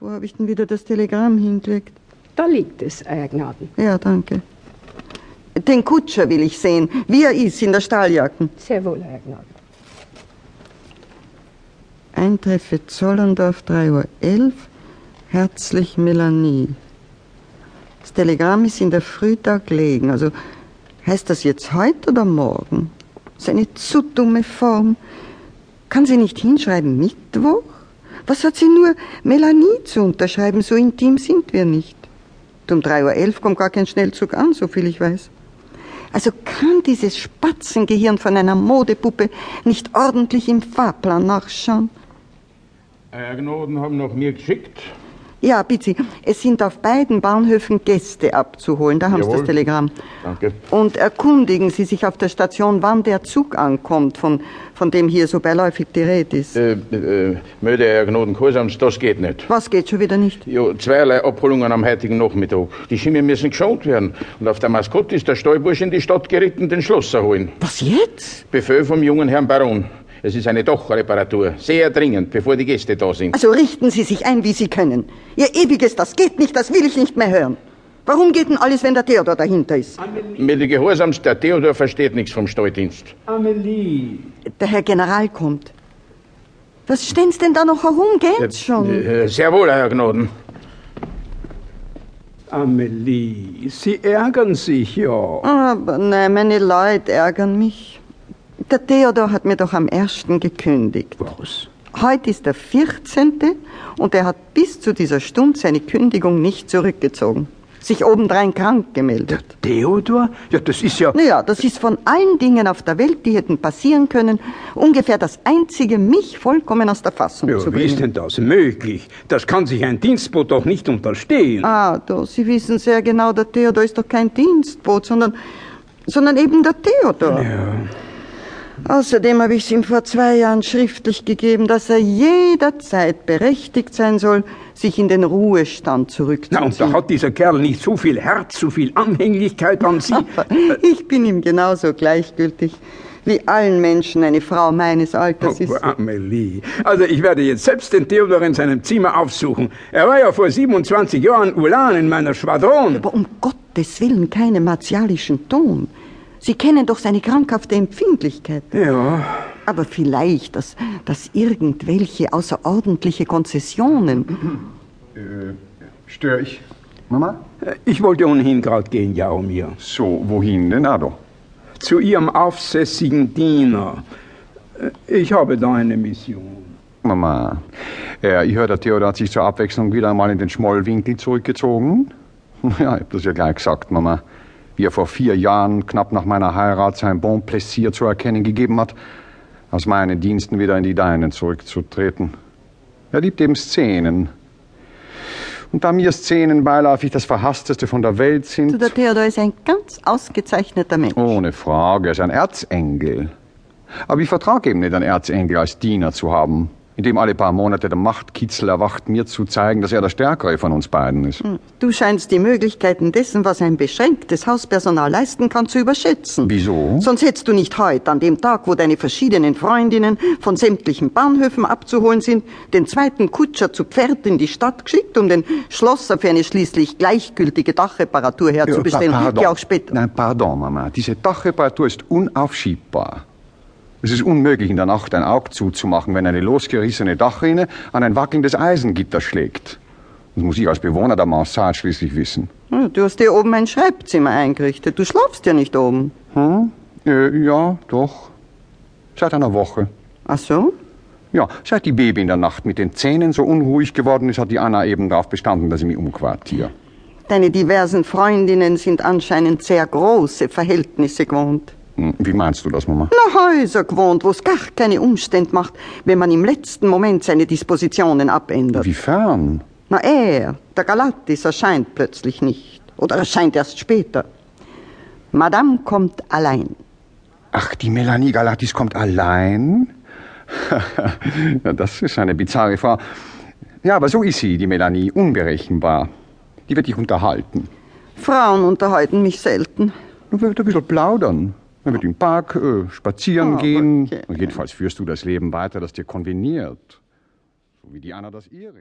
Wo habe ich denn wieder das Telegramm hingelegt? Da liegt es, Euer Gnaden. Ja, danke. Den Kutscher will ich sehen, wie er ist in der Stahljacken. Sehr wohl, Euer Gnaden. Eintreffe Zollendorf 3.11 Uhr. Herzlich Melanie. Das Telegramm ist in der Frühtag gelegen. Also heißt das jetzt heute oder morgen? Das ist eine zu dumme Form. Kann sie nicht hinschreiben Mittwoch? Was hat sie nur Melanie zu unterschreiben? So intim sind wir nicht. Um 3.11 Uhr kommt gar kein Schnellzug an, so viel ich weiß. Also kann dieses Spatzengehirn von einer Modepuppe nicht ordentlich im Fahrplan nachschauen? Gnoden haben noch mir geschickt. Ja, bitte. Es sind auf beiden Bahnhöfen Gäste abzuholen. Da haben Sie Jawohl. das Telegramm. Danke. Und erkundigen Sie sich auf der Station, wann der Zug ankommt, von, von dem hier so beiläufig die Rede ist. Äh, äh, möchte Herr Kursams, das geht nicht. Was geht schon wieder nicht? Jo, zweierlei Abholungen am heutigen Nachmittag. Die Schimmel müssen geschont werden. Und auf der Maskotte ist der Stallbursch in die Stadt geritten, den Schlosser holen. Was jetzt? Befehl vom jungen Herrn Baron. Es ist eine Dachreparatur. Sehr dringend, bevor die Gäste da sind. Also richten Sie sich ein, wie Sie können. Ihr ewiges, das geht nicht, das will ich nicht mehr hören. Warum geht denn alles, wenn der Theodor dahinter ist? Mit den Gehorsams, der Theodor versteht nichts vom Stalldienst. Amelie. Der Herr General kommt. Was stehen Sie denn da noch herum? Geht's schon? Äh, sehr wohl, Herr Gnoden. Amelie, Sie ärgern sich ja. Aber nein, meine Leute ärgern mich. Der Theodor hat mir doch am ersten gekündigt. Was? Heute ist der 14. und er hat bis zu dieser Stunde seine Kündigung nicht zurückgezogen. Sich obendrein krank gemeldet. Theodor? Ja, das ist ja. Naja, das ist von allen Dingen auf der Welt, die hätten passieren können, ungefähr das einzige, mich vollkommen aus der Fassung Ja, zu wie ist bringen. denn das möglich? Das kann sich ein Dienstboot doch nicht unterstehen. Ah, du, Sie wissen sehr genau, der Theodor ist doch kein Dienstboot, sondern, sondern eben der Theodor. Außerdem habe ich es ihm vor zwei Jahren schriftlich gegeben, dass er jederzeit berechtigt sein soll, sich in den Ruhestand Na, zurückzuziehen. und da hat dieser Kerl nicht so viel Herz, so viel Anhänglichkeit an Sie. ich bin ihm genauso gleichgültig, wie allen Menschen eine Frau meines Alters ist. Oh, Amelie. Also ich werde jetzt selbst den Theodor in seinem Zimmer aufsuchen. Er war ja vor 27 Jahren Ulan in meiner Schwadron. Aber um Gottes Willen keinen martialischen Ton. Sie kennen doch seine krankhafte Empfindlichkeit. Ja, Aber vielleicht, dass, dass irgendwelche außerordentliche Konzessionen. Störe ich? Mama? ich wollte ohnehin gerade gehen, Jaromir. So, wohin denn, Ado? Zu Ihrem aufsässigen Diener. Äh, Ich habe da eine Mission. Mama, ja, ich höre, der Theodor hat sich zur Abwechslung wieder einmal in den Schmollwinkel zurückgezogen. Ja, ich hab das ja gleich gesagt, Mama. Er vor vier Jahren, knapp nach meiner Heirat, sein Bon Plaisir zu erkennen gegeben hat, aus meinen Diensten wieder in die deinen zurückzutreten. Er liebt eben Szenen. Und da mir Szenen beiläufig das Verhassteste von der Welt sind. Der Theodor ist ein ganz ausgezeichneter Mensch. Ohne Frage, er ist ein Erzengel. Aber ich vertrage eben nicht, einen Erzengel als Diener zu haben, in dem alle paar Monate der Machtkitzel erwacht, mir zu zeigen, dass er der Stärkere von uns beiden ist. Du scheinst die Möglichkeiten dessen, was ein beschränktes Hauspersonal leisten kann, zu überschätzen. Wieso? Sonst hättest du nicht heute, an dem Tag, wo deine verschiedenen Freundinnen von sämtlichen Bahnhöfen abzuholen sind, den zweiten Kutscher zu Pferd in die Stadt geschickt, um den Schlosser für eine schließlich gleichgültige Dachreparatur herzubestellen, Ja, pa- die auch später... Nein, pardon, Mama. Diese Dachreparatur ist unaufschiebbar. Es ist unmöglich, in der Nacht ein Auge zuzumachen, wenn eine losgerissene Dachrinne an ein wackelndes Eisengitter schlägt. Das muss ich als Bewohner der Mansard schließlich wissen. Du hast dir oben ein Schreibzimmer eingerichtet. Du schlafst ja nicht oben. Hm? Äh, ja, doch. Seit einer Woche. Ach so? Ja, seit die Baby in der Nacht mit den Zähnen so unruhig geworden ist, hat die Anna eben darauf bestanden, dass ich mich umquartiere. Deine diversen Freundinnen sind anscheinend sehr große Verhältnisse gewohnt. Wie meinst du das, Mama? Na, Häuser gewohnt, wo es gar keine Umstände macht, wenn man im letzten Moment seine Dispositionen abändert. Wiefern? Na, er, der Galatis, erscheint plötzlich nicht. Oder erscheint erst später. Madame kommt allein. Ach, die Melanie Galatis kommt allein? das ist eine bizarre Frau. Ja, aber so ist sie, die Melanie, unberechenbar. Die wird dich unterhalten. Frauen unterhalten mich selten. Man wird ein bisschen plaudern. Man wird im Park äh, spazieren Ah, gehen. okay. Und jedenfalls führst du das Leben weiter, das dir konveniert. So wie die Anna das ihre.